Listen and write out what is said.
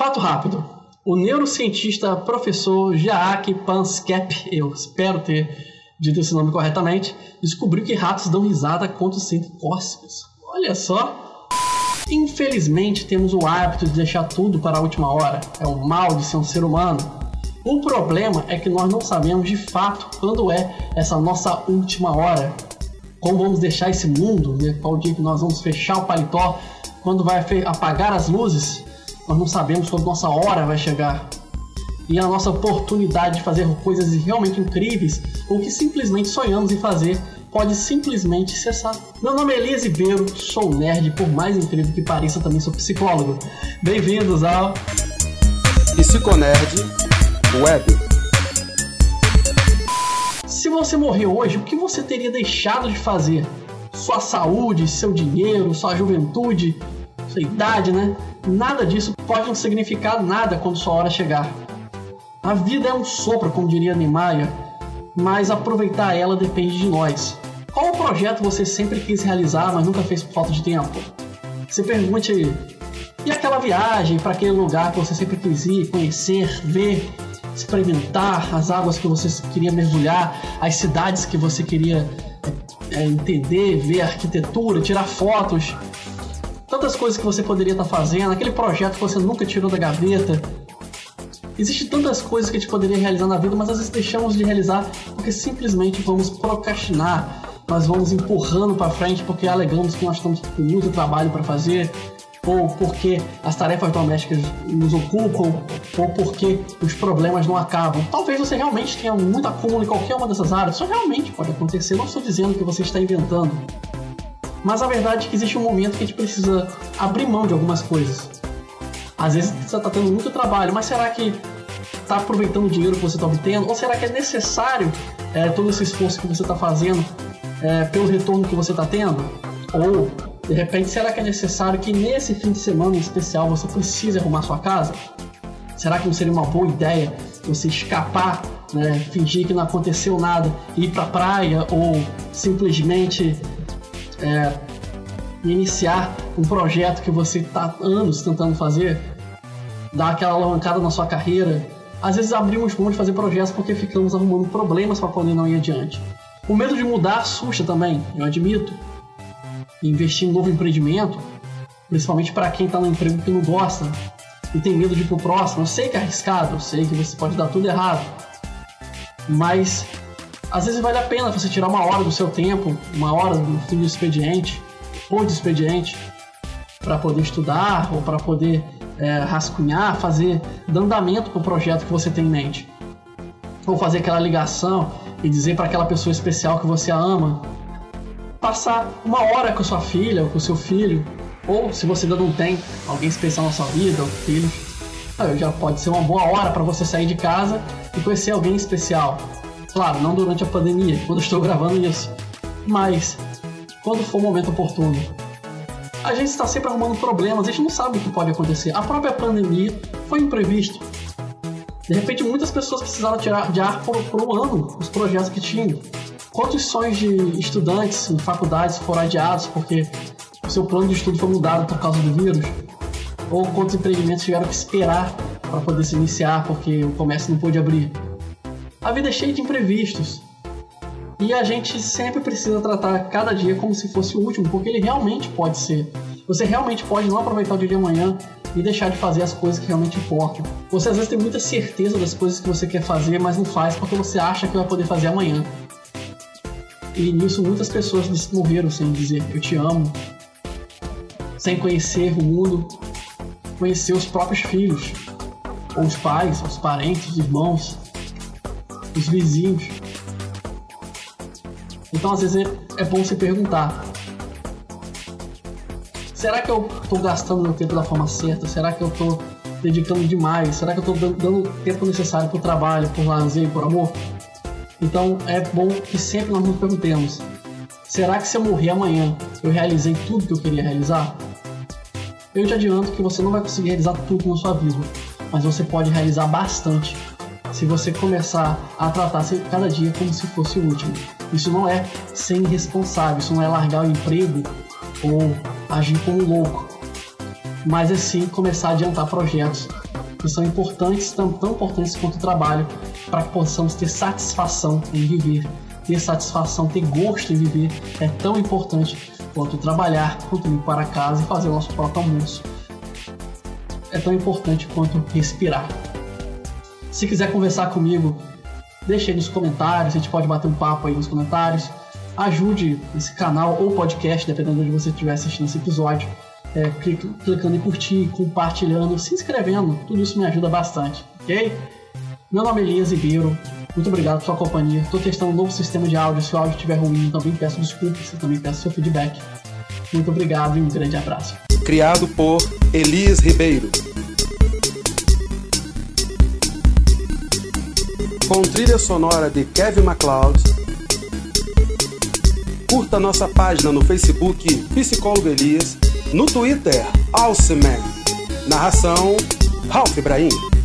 Fato rápido. O neurocientista professor Jaak Panskep, eu espero ter dito esse nome corretamente, descobriu que ratos dão risada quando se sentem cócegas. Olha só. Infelizmente temos o hábito de deixar tudo para a última hora. É o mal de ser um ser humano. O problema é que nós não sabemos de fato quando é essa nossa última hora. Como vamos deixar esse mundo, né? qual dia que nós vamos fechar o paletó, quando vai apagar as luzes, nós não sabemos quando nossa hora vai chegar. E a nossa oportunidade de fazer coisas realmente incríveis ou que simplesmente sonhamos em fazer pode simplesmente cessar. Meu nome é Elias Ribeiro, sou nerd, por mais incrível que pareça, também sou psicólogo. Bem-vindos ao Psiconerd Web. Se você morrer hoje, o que você teria deixado de fazer? Sua saúde, seu dinheiro, sua juventude, sua idade, né? Nada disso pode não significar nada quando sua hora chegar. A vida é um sopro, como diria Niemeyer, mas aproveitar ela depende de nós. Qual projeto você sempre quis realizar, mas nunca fez por falta de tempo? Você pergunte e aquela viagem para aquele lugar que você sempre quis ir, conhecer, ver, experimentar as águas que você queria mergulhar, as cidades que você queria é, entender, ver a arquitetura, tirar fotos, tantas coisas que você poderia estar fazendo, aquele projeto que você nunca tirou da gaveta. Existem tantas coisas que a gente poderia realizar na vida, mas às vezes deixamos de realizar porque simplesmente vamos procrastinar, nós vamos empurrando para frente porque alegamos que nós estamos com muito trabalho para fazer, ou porque as tarefas domésticas nos ocupam, ou porque os problemas não acabam. Talvez você realmente tenha muito acúmulo em qualquer uma dessas áreas, isso realmente pode acontecer, não estou dizendo que você está inventando. Mas a verdade é que existe um momento que a gente precisa abrir mão de algumas coisas. Às vezes você está tendo muito trabalho, mas será que está aproveitando o dinheiro que você está obtendo? Ou será que é necessário é, todo esse esforço que você está fazendo é, pelo retorno que você está tendo? Ou, de repente, será que é necessário que nesse fim de semana em especial você precise arrumar sua casa? Será que não seria uma boa ideia você escapar, né, fingir que não aconteceu nada, ir para a praia ou simplesmente é, iniciar um projeto que você está anos tentando fazer, dar aquela alavancada na sua carreira. Às vezes abrimos mão de fazer projetos porque ficamos arrumando problemas para poder não ir adiante. O medo de mudar assusta também, eu admito. Investir em novo empreendimento, principalmente para quem está no emprego que não gosta e tem medo de ir pro próximo. Eu sei que é arriscado, eu sei que você pode dar tudo errado, mas às vezes vale a pena você tirar uma hora do seu tempo, uma hora do fim do expediente, ou de expediente, para poder estudar ou para poder é, rascunhar, fazer andamento para o projeto que você tem em mente. Ou fazer aquela ligação e dizer para aquela pessoa especial que você a ama. Passar uma hora com sua filha ou com seu filho, ou se você ainda não tem alguém especial na sua vida, ou filho, já pode ser uma boa hora para você sair de casa e conhecer alguém especial. Claro, não durante a pandemia, quando estou gravando isso, mas quando for o momento oportuno. A gente está sempre arrumando problemas, a gente não sabe o que pode acontecer. A própria pandemia foi imprevisto. De repente, muitas pessoas precisaram tirar de ar por, por um ano os projetos que tinham. Quantos sonhos de estudantes em faculdades foram adiados porque o seu plano de estudo foi mudado por causa do vírus? Ou quantos empreendimentos tiveram que esperar para poder se iniciar porque o comércio não pôde abrir? A vida é cheia de imprevistos. E a gente sempre precisa tratar cada dia como se fosse o último, porque ele realmente pode ser. Você realmente pode não aproveitar o dia de amanhã e deixar de fazer as coisas que realmente importam. Você às vezes tem muita certeza das coisas que você quer fazer, mas não faz porque você acha que vai poder fazer amanhã. E nisso muitas pessoas morreram sem dizer eu te amo, sem conhecer o mundo, conhecer os próprios filhos, ou os pais, os parentes, os irmãos os vizinhos. Então às vezes é, é bom se perguntar: será que eu estou gastando meu tempo da forma certa? Será que eu estou dedicando demais? Será que eu estou dando o tempo necessário para o trabalho, por lazer, por amor? Então é bom que sempre nós nos perguntemos: será que se eu morrer amanhã eu realizei tudo que eu queria realizar? Eu te adianto que você não vai conseguir realizar tudo na sua vida, mas você pode realizar bastante se você começar a tratar cada dia como se fosse o último. Isso não é ser irresponsável, isso não é largar o emprego ou agir como louco, mas é sim começar a adiantar projetos que são importantes, tão, tão importantes quanto o trabalho, para que possamos ter satisfação em viver. Ter satisfação, ter gosto em viver é tão importante quanto trabalhar, quanto ir para casa e fazer o nosso próprio almoço. É tão importante quanto respirar. Se quiser conversar comigo, deixe aí nos comentários, a gente pode bater um papo aí nos comentários. Ajude esse canal ou podcast, dependendo de onde você estiver assistindo esse episódio é, clicando em curtir, compartilhando, se inscrevendo, tudo isso me ajuda bastante, ok? Meu nome é Elias Ribeiro, muito obrigado pela sua companhia. Estou testando um novo sistema de áudio, se o áudio estiver ruim, também peço desculpas, também peço seu feedback. Muito obrigado e um grande abraço. Criado por Elias Ribeiro. Com trilha sonora de Kevin MacLeod. Curta nossa página no Facebook Psicólogo Elias no Twitter, Alceman. Narração, Ralph Ibrahim.